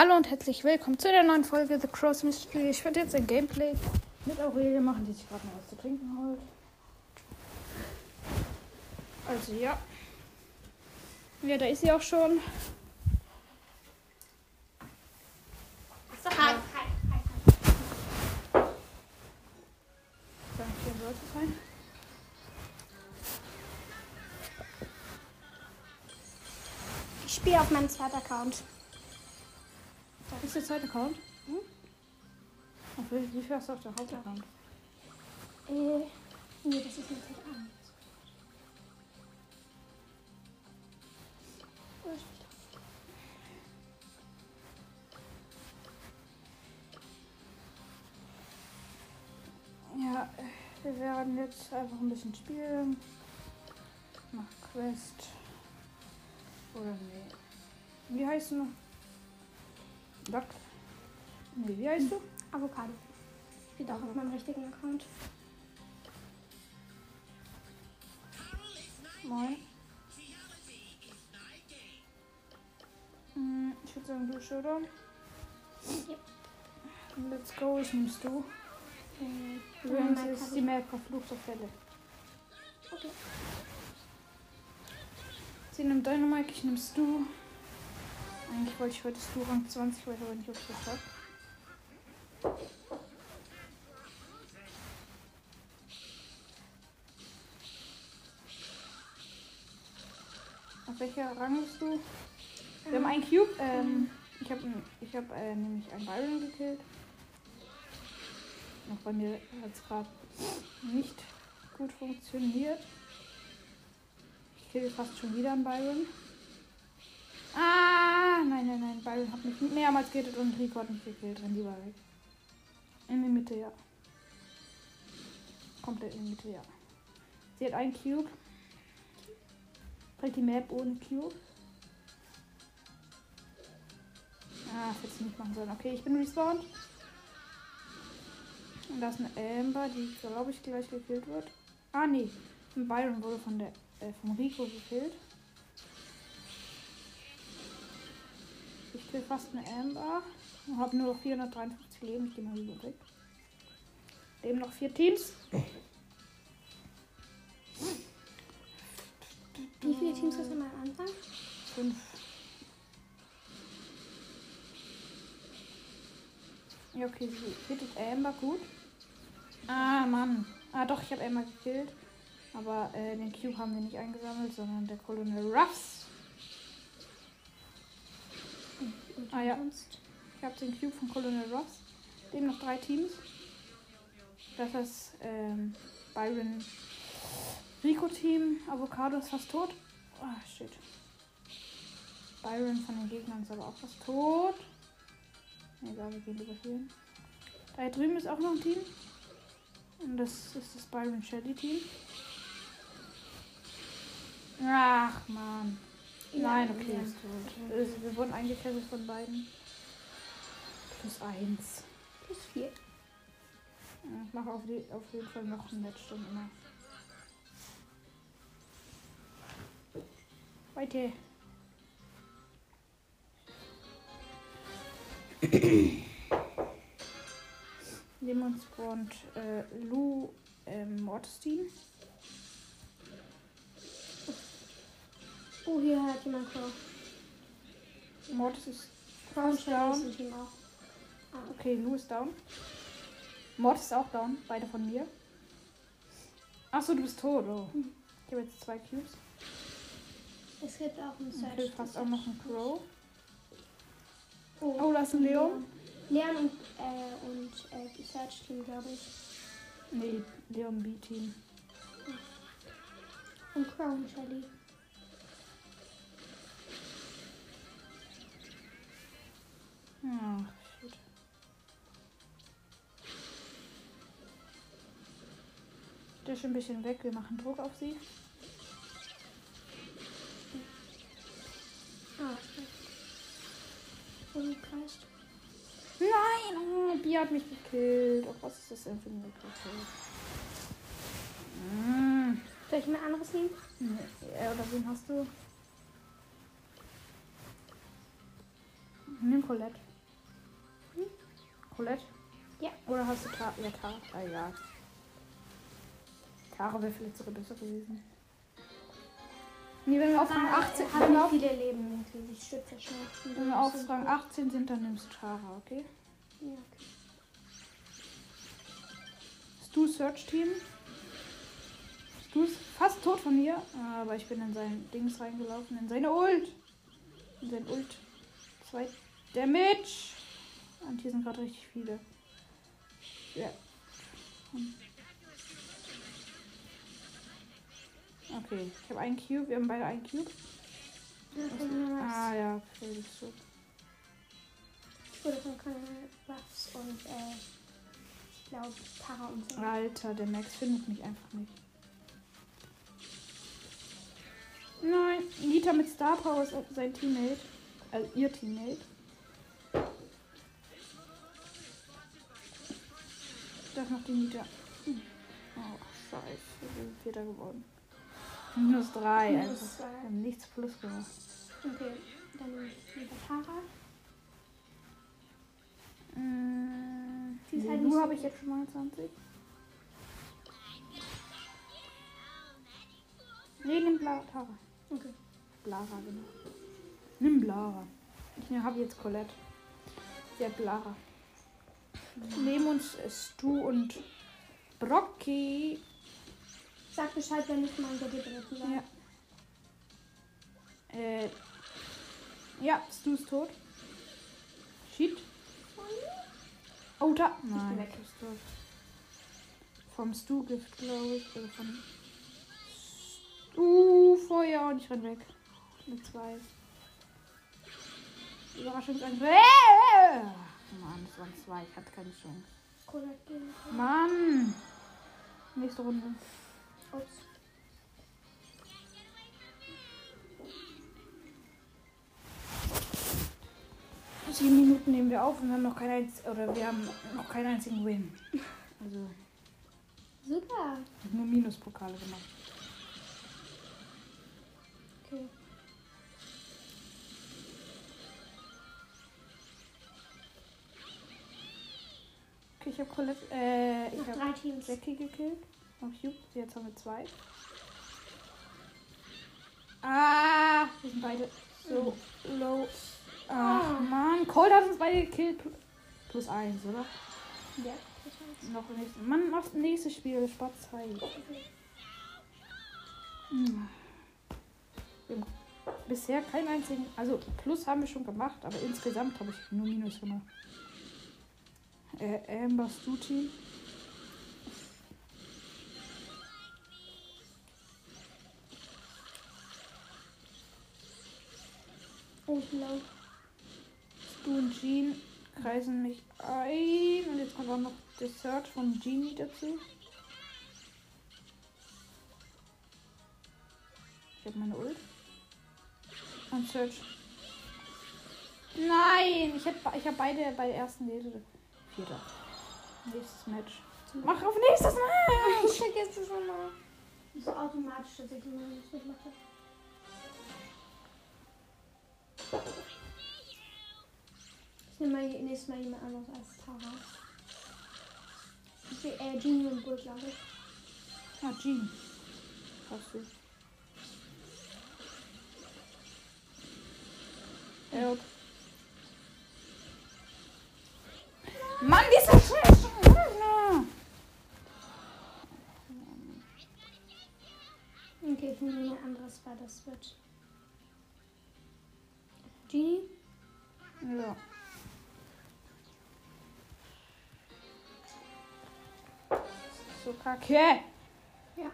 Hallo und herzlich willkommen zu der neuen Folge The Cross Mystery. Ich werde jetzt ein Gameplay mit Aurelie machen, die sich gerade noch was zu trinken holt. Also ja. Ja, da ist sie auch schon. So, hi, hi, hi. So, hier sollte es sein. Ich spiele auf meinem zweiten Account. Ist der zweite Account. Hm? Wie viel hast du auf der Hauptaccount? Äh, nee, das ist Account. Oh, bin Ja, wir werden jetzt einfach ein bisschen spielen. Nach Quest. Oder nee. Wie heißt du? Duck? Nee, wie heißt du? Avocado. Steht auch auf meinem richtigen Account. Moin. Hm, Ich würde sagen, du Showdown. Ja. Let's go, ich nimmst du. Äh, Übrigens mein ist die Map verflucht auf Fälle. Okay. Sie nimmt Dynamite, ich nimmst du. Eigentlich wollte ich heute Stu Rang 20, weiß aber nicht, ob ich das hab. Auf welcher Rang bist du? Wir haben einen Cube. Ähm, ich habe ich hab, äh, nämlich einen Byron gekillt. Noch bei mir hat es gerade nicht gut funktioniert. Ich kill fast schon wieder einen Byron. Ah, nein, nein, nein. Byron hat mich mehrmals getötet und Rico hat mich gekillt. Renn lieber weg. In die Mitte, ja. Komplett in die Mitte, ja. Sie hat einen Cube. Bringt die Map ohne Cube. Ah, das hätte ich nicht machen sollen. Okay, ich bin respawned. Und da ist eine Amber, die, glaube ich, gleich gekillt wird. Ah, nee. Ein Byron wurde von der, äh, vom Rico gekillt. Ich fast eine Amber. Und habe nur noch 453 Leben. Ich gehe mal lieber weg. Leben noch vier Teams. Wie viele Teams hast du mal am Anfang? Fünf. Ja, okay, sie hittet Amber gut. Ah, Mann. Ah, doch, ich habe Amber gekillt. Aber äh, den Cube haben wir nicht eingesammelt, sondern der Colonel Ruffs. Und Ah, ja. sonst? Ich habe den Cube von Colonel Ruffs. Dem noch drei Teams. Das ist ähm, Byron Rico Team. Avocado ist fast tot. Ah, shit. Byron von den Gegnern ist aber auch fast tot. Egal, wir gehen lieber hier hin. Da drüben ist auch noch ein Team. Und das ist das Byron Shelly Team. Ach, man. Nein, okay, ja. Also, Wir wurden eingekesselt von beiden. Plus eins. Plus vier. Ich mache auf, die, auf jeden Fall noch ein Match dann immer. Weiter. Neben uns spawnt äh, Lou ähm, Mortis-Team. Oh, hier hat jemand Crow. Mortis ist Crow ist down. ein Team auch. Ah, Okay, Lou ist down. Mortis ist auch down. Beide von mir. Achso, du bist tot. Oh. Ich habe jetzt zwei Cubes. Es gibt auch einen Search. Okay, fast auch noch ein Crow. Oh, Oh, da ist ein Leon. Leon und, äh, und äh, Search Team, glaube ich. Nee, Leon B-Team. Und Crow und Shelly. Ach, shit. Der ist schon ein bisschen weg. Wir machen Druck auf sie. Ah, stimmt. Umkreist. Nein! Oh, Bi hat mich gekillt. Oh, was ist das denn für eine Kacke? Mm. Soll ich mir ein anderes nehmen? Nee, äh, oder wen hast du? Nimm Colette. Colette? Ja. Oder hast du Tara? Ja, Tara. Ah, ja. Tara wäre vielleicht sogar besser gewesen. Nee, wenn wir auf Rang 18, hat wenn wir viele Leben. Ich ja schnell. wenn wir auf Rang 18 sind, dann nimmst du Tara, okay? Ja, okay. Stu Search Team. Stu ist fast tot von mir, aber ich bin in sein Dings reingelaufen, in seine Ult. In sein Ult. Zwei Damage. Und hier sind gerade richtig viele. Ja. Okay, ich habe einen Cube, wir haben beide einen Cube. Ah ja, das ist so. Ich wurde von Colonel Ruffs und äh, ich glaube Tara und so. Alter, der Max findet mich einfach nicht. Nein, Nita mit Star Power ist sein Teammate. Also ihr Teammate. Das macht die. Hm. Oh, scheiße. Wir sind Vierter geworden. Minus drei. Minus einfach. zwei. Wir haben nichts plus gemacht. Okay, dann nehme ich lieber Tara. Mm, Die ist halt so habe ich jetzt schon mal 20. Nee, nimm Bla Tara. Okay. Blara, genau. Nimm Blara. Ich habe jetzt Colette. Der Blara. Neben uns ist Stu und Brocky. Sag Bescheid, wenn ich mal bei dir benutzen soll. Ja. Äh. Ja, Stu ist tot. Shit. Oh, da. Nein, weg. Stu ist tot. Vom Stu-Gift, glaube ich. Also von. Uh, Feuer und ich renn weg. Mit zwei. Überraschungsangriff. Mann, das waren zwei. Ich hatte keine Chance. Mann. Nächste Runde. Ups. Sieben Minuten nehmen wir auf und wir haben noch keinen oder wir haben noch keinen einzigen Win. Also Super. nur Minuspokale gemacht. Okay, ich habe Colette, äh, ich habe drei Teams. Jackie gekillt. Noch Cube. Jetzt haben wir zwei. Ah, wir sind beide so low. Ach Ah. Mann, Cold hat uns beide gekillt. Pl- Plus eins, oder? Ja. das war's. Noch nächstes. Mann, machst nächstes Spiel. Spart Zeit. Okay. Hm. Wir haben bisher keinen einzigen. Also Plus haben wir schon gemacht, aber insgesamt habe ich nur Minus gemacht. Äh, Amber Stu Team. Oh, low. Stu und Jean kreisen mich ein. Und jetzt kommt auch noch der Search von Genie dazu. Ich habe meine Ult. Und Search. Nein! Ich habe ich hab beide bei der ersten Lese. Vierter. Nächstes Match. Mach auf nächstes Match! Ich vergesse schon mal. Das ist automatisch, dass ich immer nicht mache. Ich nehme mal nächstes Mal jemand anderes als Tara. Ich will, äh, Genie und Bull, glaube ich. Ah, Jean. Hast du. Help. Mann, dieser Scheiß! Okay, ich nehme jemand anderes, weil das wird. Genie? Ja. So kacke. Ja.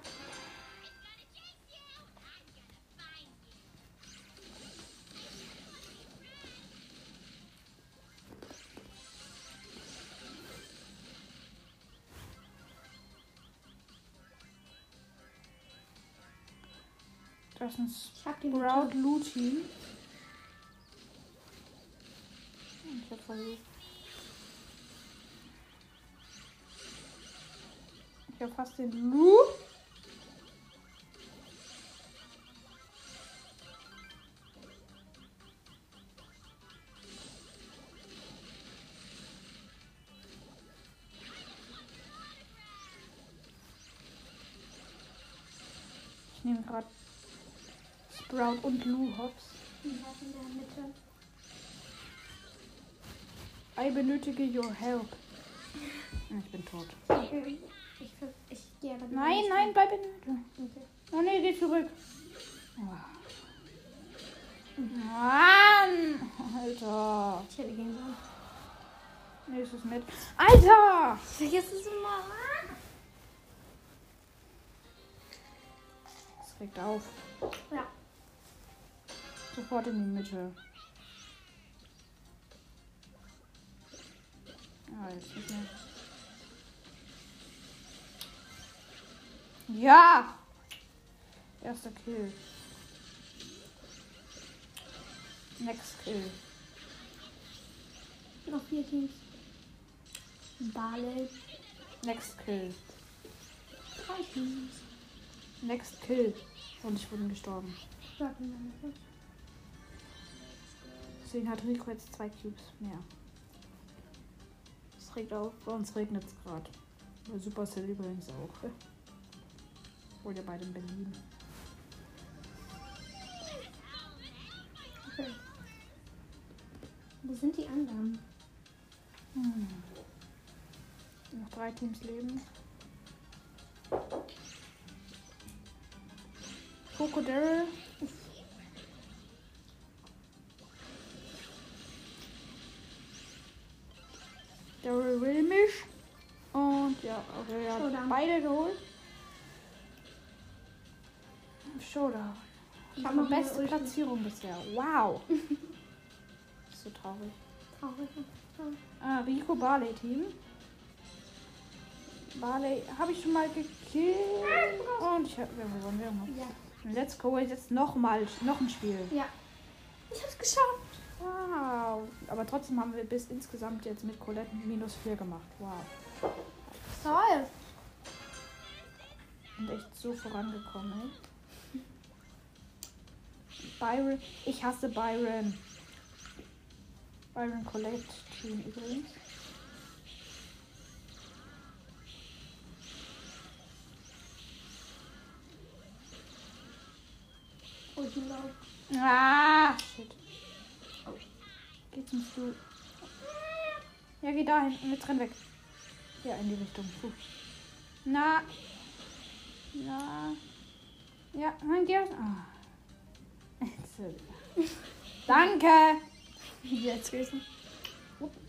Ist ein Sprout Team. Ich hab versucht. Ich hab fast den Lu. Sprout und Lou Hops. Und was in der Mitte? I benötige your help. Ich bin tot. Ich, ich, ich gehe aber Nein, nein, bleib in. Okay. Oh nee, geh zurück. Mann! Alter. Ich hätte gehen sollen. Nächstes mit. Alter! Ich vergesse es immer. Das regt auf. Ja. Sofort in die Mitte. Ah, jetzt nicht mehr. Ja! Erster Kill. Next Kill. Noch vier Teams. Barley. Next Kill. Drei Teams. Next Kill. Und ich bin gestorben. Sag mir. Deswegen hat Rico jetzt zwei Cubes mehr. Es regt auf. Bei uns regnet es gerade. Bei Supercell übrigens auch. Oder beide in Berlin. Okay. Wo sind die anderen? Hm. Noch drei Teams leben. Coco Daryl. Daryl will mich. Und ja, okay, er hat Showdown. beide geholt. Showdown. Ich habe noch die eine beste. Platzierung bisher. Wow. so traurig. Traurig. Ah, Rico Barley Team. Barley habe ich schon mal gekillt. Und ich habe wir haben gewonnen. Ja. Let's go. Jetzt noch mal noch ein Spiel. Ja. Ich hab's geschafft. Wow. Aber trotzdem haben wir bis insgesamt jetzt mit Colette minus 4 gemacht. Wow. Toll. Und echt so vorangekommen, ey. Byron. Ich hasse Byron. Byron Colette Team übrigens. Oh, Laub. Ah, shit. Geht zum Stuhl. Ja, geh dahin. Und jetzt renn weg. Ja, in die Richtung. Puh. Na. Na. Ja, nein, geh. Jetzt. Danke. Jetzt gewesen.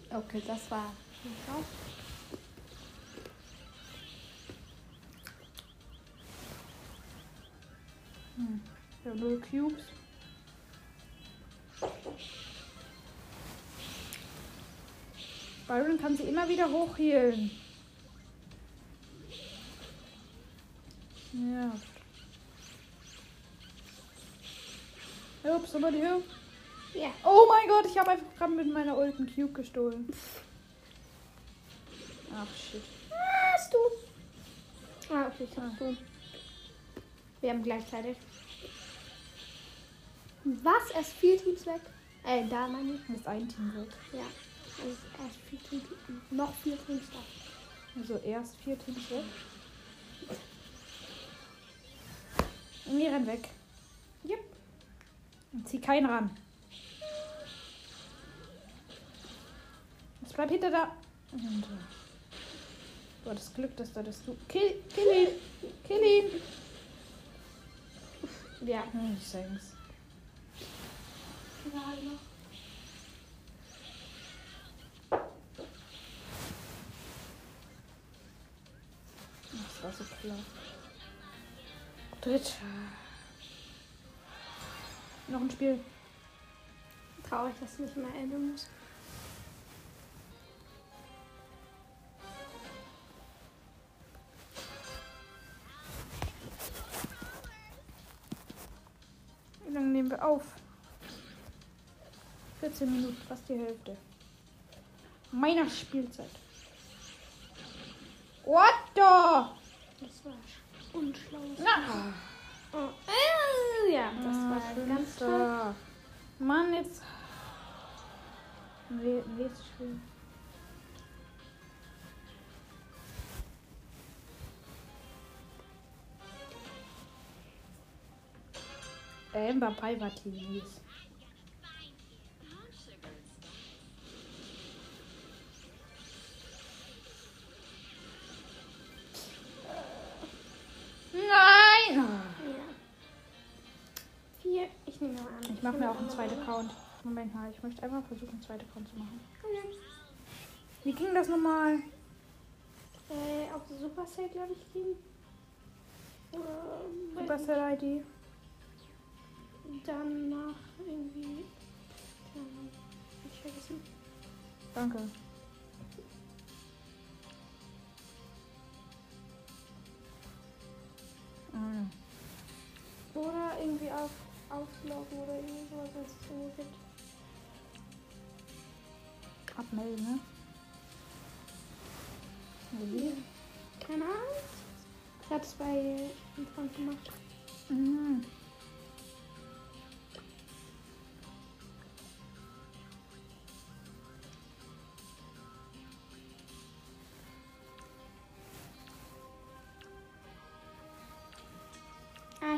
Okay, das war. Hm. Wir haben null Cubes. Byron kann sie immer wieder hochhielen. Ja. Help, somebody help. Ja. Oh mein Gott, ich habe einfach gerade mit meiner Ulten Cube gestohlen. Ach shit. Hast du? Ah, okay, ich hab du. Wir haben gleichzeitig. Was? Erst vier Teams weg? Äh, da meine ich. Ist ein Team weg. Ja. Also erst vier Teams. Noch vier da. Also erst vier weg. Und wir rennen weg. Yep. Und zieh keinen ran. Jetzt bleib hinter da. Und, äh, Du hattest Glück, dass da das du. Kill, kill ihn! Kill ihn! Ja. Ich sag's. Gerade noch. So klar. Dritter. Noch ein Spiel. Traurig, dass ich nicht mehr erinnern muss. Wie lange nehmen wir auf? 14 Minuten, fast die Hälfte. Meiner Spielzeit. What the? War unschlau. Oh. Äh, ja, das Ah, war ganz toll. Mann, jetzt. Nee, nächstes Spiel. Amber Pivatis. Nein! Mache mir auch einen zweiten Account. Moment mal, ich möchte einfach versuchen, einen zweiten Account zu machen. Wie ging das nochmal? Äh, auf Supercell, glaube ich, kriegen. Oder bei- Supercell ID. dann nach irgendwie. Ahnung, hab Ich vergessen. Danke. Ah, Oder irgendwie auf auflaufen oder irgendwie sowas, wenn es irgendwie gibt. Abmelden, ne? Wie? Keine Ahnung. Ich hab's bei Freund gemacht. Mhm.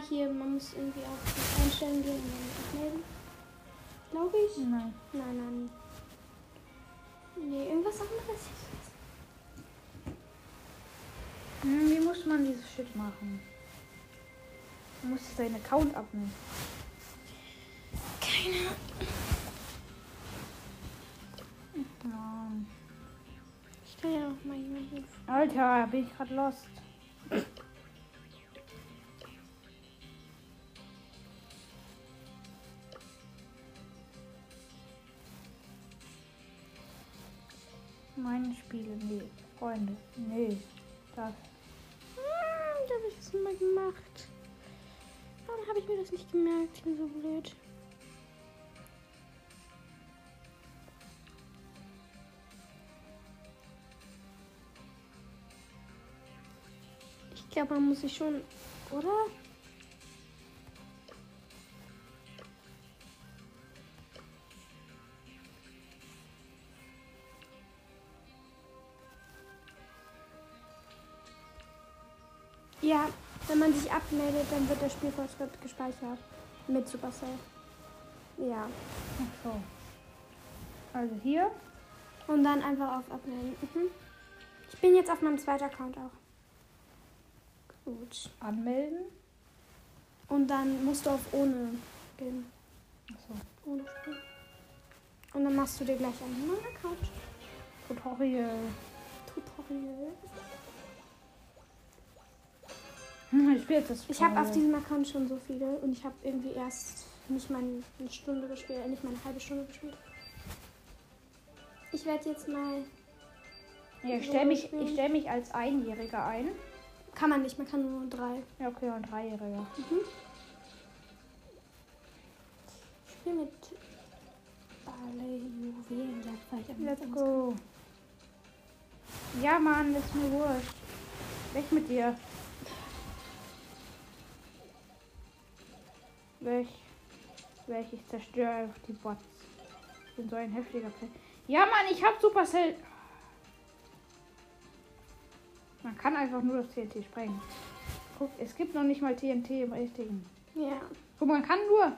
Hier, man muss irgendwie auf die Einstellungen gehen und dann abmelden. Glaube ich. Nein. Nein, nein. Nee, irgendwas anderes. Hm, wie muss man dieses Shit machen? Man muss seinen Account abnehmen. Keine Mann. Ich kann ja auch mal jemanden. Alter, bin ich gerade lost. Meine Spiele, nee. Freunde, nee. Das. Hm, da habe ich das mal gemacht. Warum habe ich mir das nicht gemerkt? Ich bin so blöd. Ich glaube, man muss sich schon, oder? Ja, wenn man sich abmeldet, dann wird der Spielfortschritt gespeichert. Mit Supercell. Ja. Ach so. Also hier. Und dann einfach auf Abmelden. Mhm. Ich bin jetzt auf meinem zweiten Account auch. Gut. Anmelden. Und dann musst du auf ohne gehen. Ach so. Ohne Spiel. Und dann machst du dir gleich einen neuen Account. Tutorial. Tutorial. Ich jetzt das Ich habe auf diesem Account schon so viele und ich habe irgendwie erst nicht mal eine Stunde gespielt, nicht mal eine halbe Stunde gespielt. Ich werde jetzt mal. Ja, ich stelle mich, ich stell mich als Einjähriger ein. Kann man nicht, man kann nur drei. Ja, okay, und Dreijähriger. Ich spiele mit Barley Juwelenjagd, weil ich am Let's go. Ja, Mann, ist mir wurscht. Weg mit dir. Weg. Weg, ich zerstöre einfach die Bots. Ich bin so ein heftiger Play. Ja, Mann, ich hab Supercell. Man kann einfach nur das TNT sprengen. Guck, es gibt noch nicht mal TNT im richtigen. Ja. Guck, man kann nur.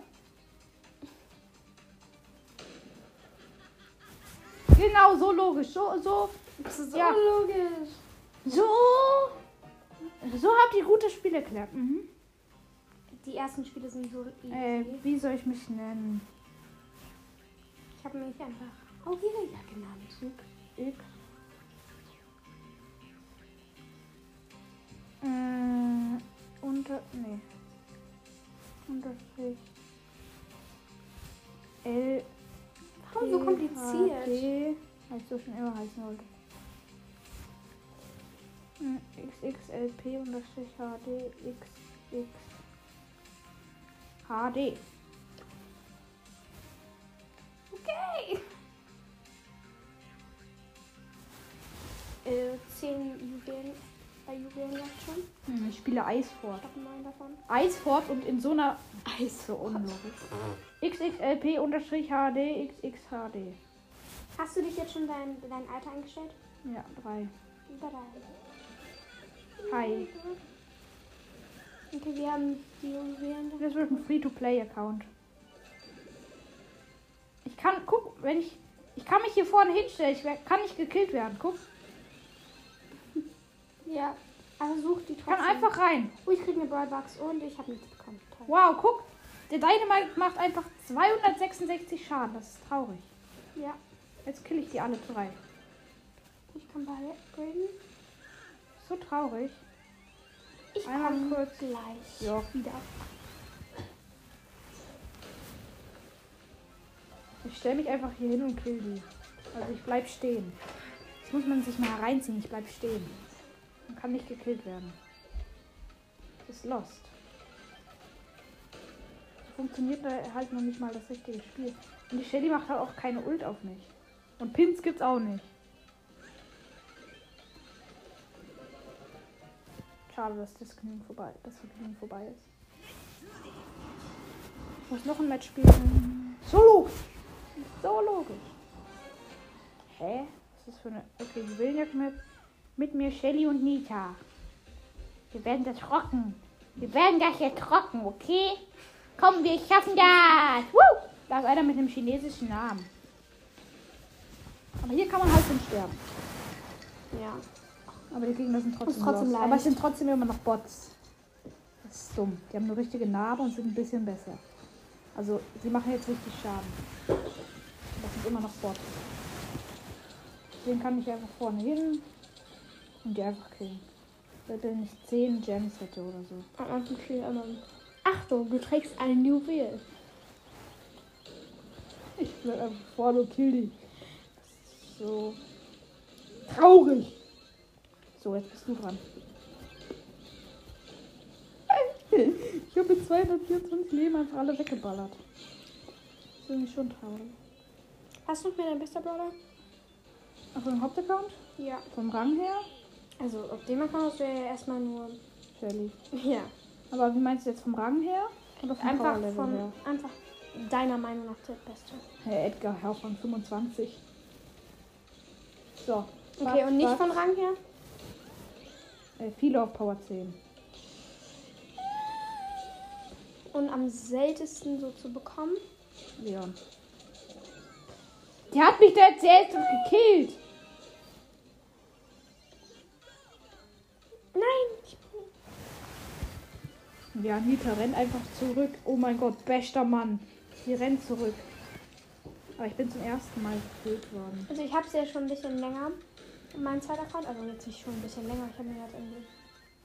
Genau, so logisch. So, so, ist Ja. logisch. so. So habt ihr gute Spiele erklärt. Mhm. Die ersten Spiele sind so easy. Äh, wie soll ich mich nennen? Ich habe mich einfach Aurelia genannt. X. Äh, unter. Nee. Unterstrich. L. Warum so kompliziert? D, weil ich so schon immer heißen wollte. Hm, XXLP unterstrich HD XX HD. Okay. Äh, zehn Juwelen bei Juwelenjagd schon. Hm, ich spiele Eisfort. Ich neun davon. Eisfort und in so einer. Eis so unlogisch. XXLP unterstrich HD XXHD. Hast du dich jetzt schon dein, dein Alter eingestellt? Ja, drei. Drei. Hi. Okay. Wir haben die Juwelen. Das wird ein Free-to-Play-Account. Ich kann, guck, wenn ich. Ich kann mich hier vorne hinstellen. Ich kann nicht gekillt werden. Guck. Ja, aber such die Ich kann trotzdem. einfach rein. Oh, ich krieg eine Brawlbox und ich habe nichts bekommen. Toll. Wow, guck. Der Dynamite macht einfach 266 Schaden. Das ist traurig. Ja, Jetzt kill ich die alle drei. ich kann beide upgraden. So traurig. Ich Einmal komme kurz. gleich Ja. wieder. Ich stelle mich einfach hier hin und kill die. Also ich bleib stehen. Das muss man sich mal reinziehen. Ich bleib stehen. Man kann nicht gekillt werden. Das ist lost. So funktioniert da halt noch nicht mal das richtige Spiel. Und die Shelly macht halt auch keine Ult auf mich. Und Pins gibt's auch nicht. Schade, dass das Vergnügen vorbei, das Vergnügen vorbei ist. Ich muss noch ein Match spielen. Solo! So logisch. Hä? Was ist das für eine. Okay, die will jetzt mit, mit mir Shelly und Nita. Wir werden das rocken. Wir werden das jetzt rocken, okay? Komm, wir schaffen das! Woo! Da ist einer mit einem chinesischen Namen. Aber hier kann man halt schon sterben. Ja. Aber die Gegner sind trotzdem, trotzdem leicht. Aber es sind trotzdem immer noch Bots. Das ist dumm. Die haben eine richtige Narbe und sind ein bisschen besser. Also, sie machen jetzt richtig Schaden. Das sind immer noch Bots. Den kann ich einfach vorne hin und die einfach killen. Wenn ich 10 Gems hätte oder so. Viel anderen. Achtung, du trägst einen Juwel. Ich bleib einfach vorne und kill die. Das ist so traurig. So, jetzt bist du dran. Ich habe mit 224 Leben einfach alle weggeballert. Das ist irgendwie schon traurig. Hast du noch mehr dein bester Brawler? Auf dem Hauptaccount? Ja. Vom Rang her? Also auf dem Account hast du ja erstmal nur. Shelly. Ja. Aber wie meinst du jetzt vom Rang her? Oder vom Einfach von. her? Einfach deiner Meinung nach der beste. Herr Edgar, Herr von 25. So. Okay, was- und nicht was? von Rang her? Äh, viele auf Power 10. Und am seltensten so zu bekommen? Leon. Der hat mich da jetzt selbst gekillt. Nein! Ja, Nita rennt einfach zurück. Oh mein Gott, bester Mann. Sie rennt zurück. Aber ich bin zum ersten Mal gekillt worden. Also ich habe es ja schon ein bisschen länger. Mein zweiter Account, also jetzt nicht schon ein bisschen länger. Ich habe mir das irgendwie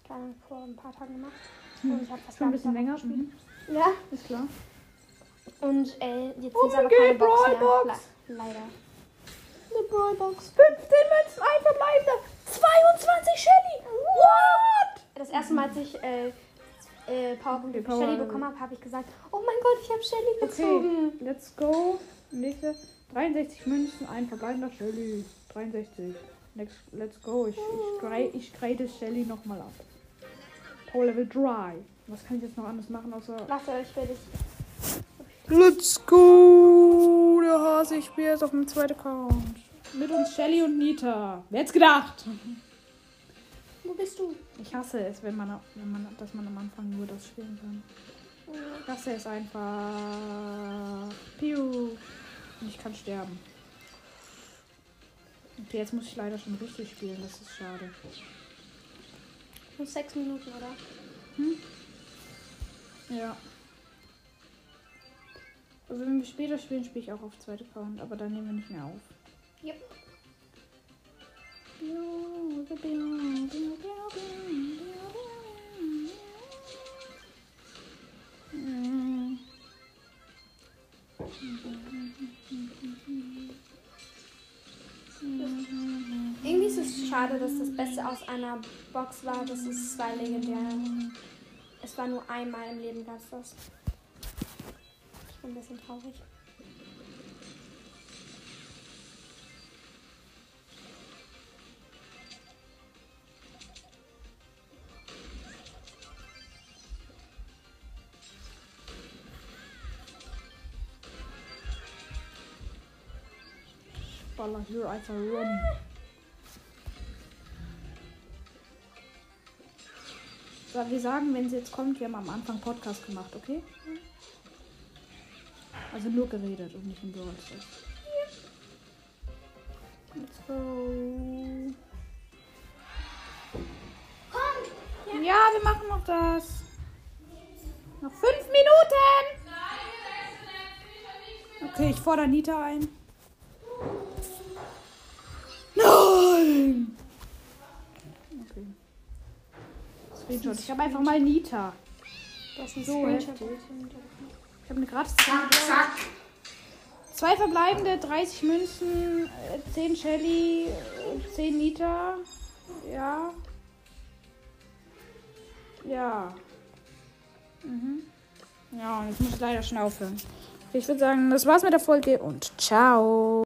keine vor ein paar Tagen gemacht. Und ich habe fast Schon ein bisschen länger. gespielt. Mhm. Ja. Ist klar. Und äh, jetzt Oh, ist aber keine Box mehr. Brawlbox. Le leider. Eine Brawlbox. 15 Münzen, ein verbleibender. 22 Shelly. What? Das erste Mal, als ich äh, äh, Powerpunkte für Shelly Power- bekommen habe, habe ich gesagt, oh mein Gott, ich habe Shelly gezogen. Okay, let's go. Nächste. 63 Münzen, ein verbleibender Shelly. 63. Next, let's go. Ich, ich, grade, ich grade Shelly nochmal ab. Power Level 3. Was kann ich jetzt noch anders machen, außer. Warte, ich will dich. Let's go! Der Hase, ich spiele jetzt auf dem zweiten Account. Mit uns Shelly und Nita. Wer hätte gedacht? Wo bist du? Ich hasse es, wenn man, wenn man, dass man am Anfang nur das spielen kann. Ich hasse es einfach. Piu. Und ich kann sterben. Okay, jetzt muss ich leider schon richtig spielen. Das ist schade. Nur sechs Minuten, oder? Ja. Also wenn wir später spielen, spiele ich auch auf zweite Account, aber dann nehmen wir nicht mehr auf. Yep. Schade, dass das Beste aus einer Box war. Das ist zwei legendäre. Es war nur einmal im Leben es das. Ich bin ein bisschen traurig. Baller hier einfach rum. Wir sagen, wenn sie jetzt kommt, wir haben am Anfang Podcast gemacht, okay? Also nur geredet und nicht im Brawl. Let's go. Ja, wir machen noch das. Noch fünf Minuten. Okay, ich fordere Nita ein. Nein! Screenshot. Ich habe einfach mal Nita. Das ist ein So Screenshot. Ich habe eine gratis Zwei verbleibende, 30 Münzen, äh, 10 Shelly, äh, 10 Nita. Ja. Ja. Mhm. Ja, und jetzt muss ich leider schon aufhören. Ich würde sagen, das war's mit der Folge und ciao.